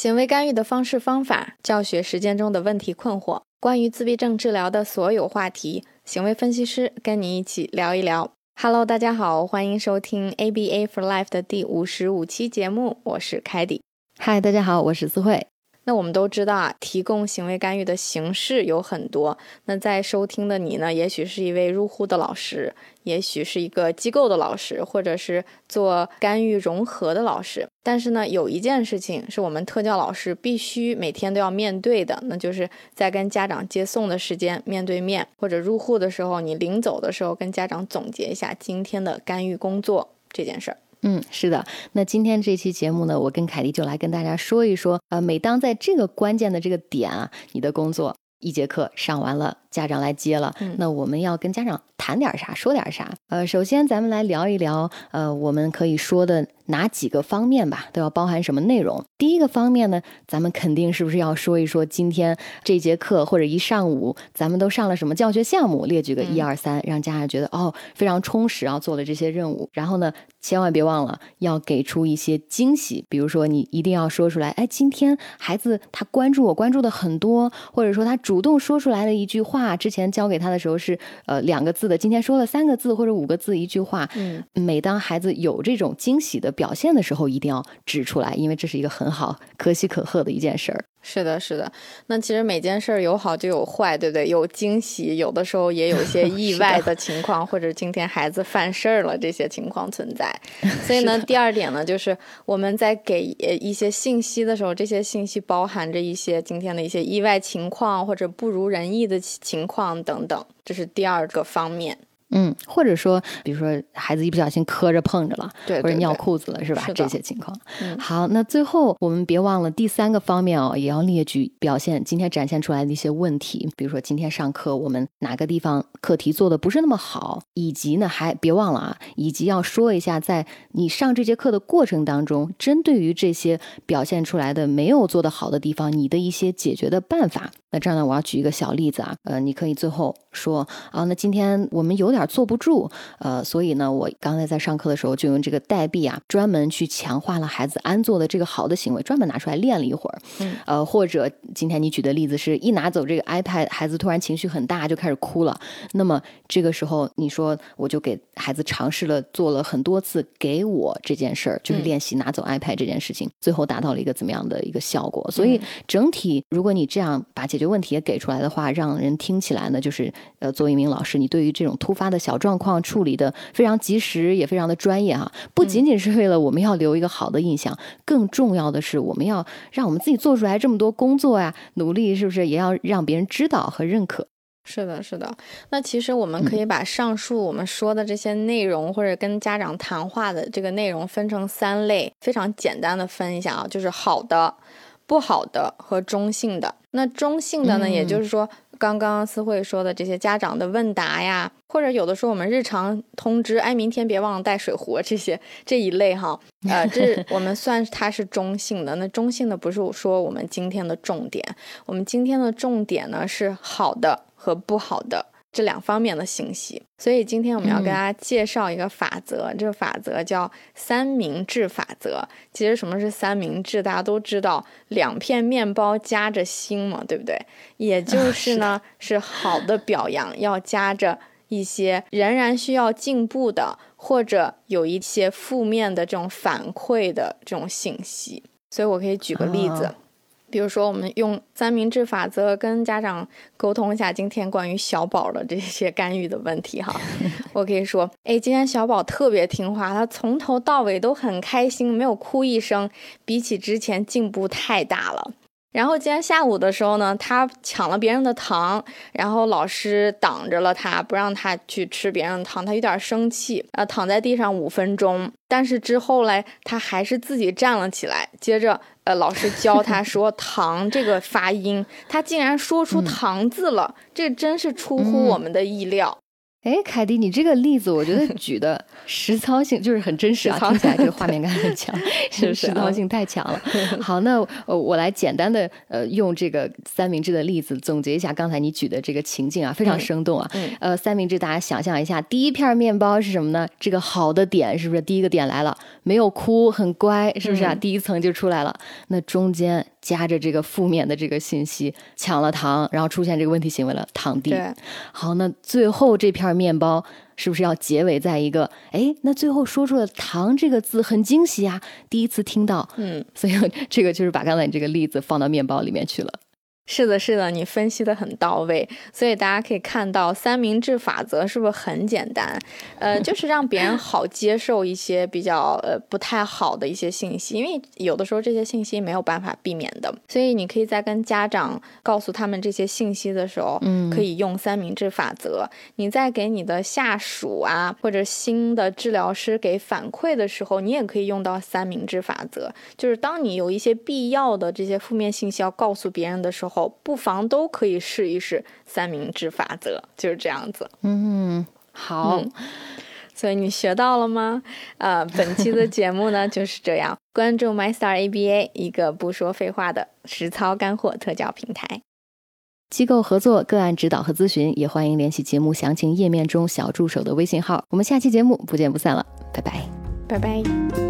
行为干预的方式方法，教学实践中的问题困惑，关于自闭症治疗的所有话题，行为分析师跟你一起聊一聊。Hello，大家好，欢迎收听 ABA for Life 的第五十五期节目，我是凯迪。嗨，大家好，我是思慧。那我们都知道啊，提供行为干预的形式有很多。那在收听的你呢，也许是一位入户的老师，也许是一个机构的老师，或者是做干预融合的老师。但是呢，有一件事情是我们特教老师必须每天都要面对的，那就是在跟家长接送的时间面对面，或者入户的时候，你临走的时候跟家长总结一下今天的干预工作这件事儿。嗯，是的。那今天这期节目呢，我跟凯迪就来跟大家说一说，呃，每当在这个关键的这个点啊，你的工作一节课上完了，家长来接了，那我们要跟家长谈点啥，说点啥？呃，首先咱们来聊一聊，呃，我们可以说的。哪几个方面吧，都要包含什么内容？第一个方面呢，咱们肯定是不是要说一说今天这节课或者一上午咱们都上了什么教学项目，列举个一二三，让家长觉得哦非常充实啊，做了这些任务。然后呢，千万别忘了要给出一些惊喜，比如说你一定要说出来，哎，今天孩子他关注我关注的很多，或者说他主动说出来的一句话，之前教给他的时候是呃两个字的，今天说了三个字或者五个字一句话。嗯，每当孩子有这种惊喜的。表现的时候一定要指出来，因为这是一个很好、可喜可贺的一件事儿。是的，是的。那其实每件事儿有好就有坏，对不对？有惊喜，有的时候也有一些 意外的情况，或者今天孩子犯事儿了，这些情况存在。所以呢，第二点呢，就是我们在给一些信息的时候，这些信息包含着一些今天的一些意外情况或者不如人意的情况等等，这是第二个方面。嗯，或者说，比如说孩子一不小心磕着碰着了，对，或者尿裤子了，是吧？这些情况。嗯，好，那最后我们别忘了第三个方面哦，也要列举表现今天展现出来的一些问题，比如说今天上课我们哪个地方课题做的不是那么好，以及呢还别忘了啊，以及要说一下在你上这节课的过程当中，针对于这些表现出来的没有做得好的地方，你的一些解决的办法。那这样呢，我要举一个小例子啊，呃，你可以最后说啊，那今天我们有点坐不住，呃，所以呢，我刚才在上课的时候就用这个代币啊，专门去强化了孩子安坐的这个好的行为，专门拿出来练了一会儿，嗯，呃，或者今天你举的例子是一拿走这个 iPad，孩子突然情绪很大就开始哭了，那么这个时候你说我就给孩子尝试了做了很多次给我这件事儿，就是练习拿走 iPad 这件事情，最后达到了一个怎么样的一个效果？所以整体如果你这样把解决问题也给出来的话，让人听起来呢，就是呃，作为一名老师，你对于这种突发的小状况处理的非常及时，也非常的专业哈。不仅仅是为了我们要留一个好的印象，更重要的是我们要让我们自己做出来这么多工作呀，努力是不是也要让别人知道和认可？是的，是的。那其实我们可以把上述我们说的这些内容，或者跟家长谈话的这个内容分成三类，非常简单的分一下啊，就是好的。不好的和中性的，那中性的呢，也就是说，刚刚思慧说的这些家长的问答呀，或者有的时候我们日常通知，哎，明天别忘了带水壶这些 这一类哈，呃，这 我们算它是中性的。那中性的不是说我们今天的重点，我们今天的重点呢是好的和不好的。这两方面的信息，所以今天我们要跟大家介绍一个法则，这个法则叫三明治法则。其实什么是三明治？大家都知道，两片面包夹着心嘛，对不对？也就是呢，是好的表扬要夹着一些仍然需要进步的，或者有一些负面的这种反馈的这种信息。所以我可以举个例子。比如说，我们用三明治法则跟家长沟通一下今天关于小宝的这些干预的问题哈。我可以说，哎，今天小宝特别听话，他从头到尾都很开心，没有哭一声，比起之前进步太大了。然后今天下午的时候呢，他抢了别人的糖，然后老师挡着了他，不让他去吃别人的糖，他有点生气，呃，躺在地上五分钟。但是之后嘞，他还是自己站了起来，接着，呃，老师教他说 “糖”这个发音，他竟然说出“糖”字了，这真是出乎我们的意料。哎，凯迪，你这个例子我觉得举的实操性就是很真实啊，听起来这个画面感很强，是 实操性太强了。好，那呃，我来简单的呃用这个三明治的例子总结一下刚才你举的这个情境啊，非常生动啊。呃，三明治大家想象一下，第一片面包是什么呢？这个好的点是不是第一个点来了？没有哭，很乖，是不是啊？第一层就出来了。那中间。夹着这个负面的这个信息，抢了糖，然后出现这个问题行为了，躺地。好，那最后这片面包是不是要结尾在一个？哎，那最后说出了“糖”这个字，很惊喜啊，第一次听到。嗯，所以这个就是把刚才你这个例子放到面包里面去了。是的，是的，你分析的很到位，所以大家可以看到三明治法则是不是很简单？呃，就是让别人好接受一些比较呃不太好的一些信息，因为有的时候这些信息没有办法避免的，所以你可以在跟家长告诉他们这些信息的时候，嗯，可以用三明治法则。你在给你的下属啊或者新的治疗师给反馈的时候，你也可以用到三明治法则，就是当你有一些必要的这些负面信息要告诉别人的时候。不妨都可以试一试三明治法则，就是这样子。嗯，好。所以你学到了吗？呃，本期的节目呢就是这样。关注 MyStar ABA，一个不说废话的实操干货特教平台。机构合作、个案指导和咨询，也欢迎联系节目详情页面中小助手的微信号。我们下期节目不见不散了，拜拜，拜拜。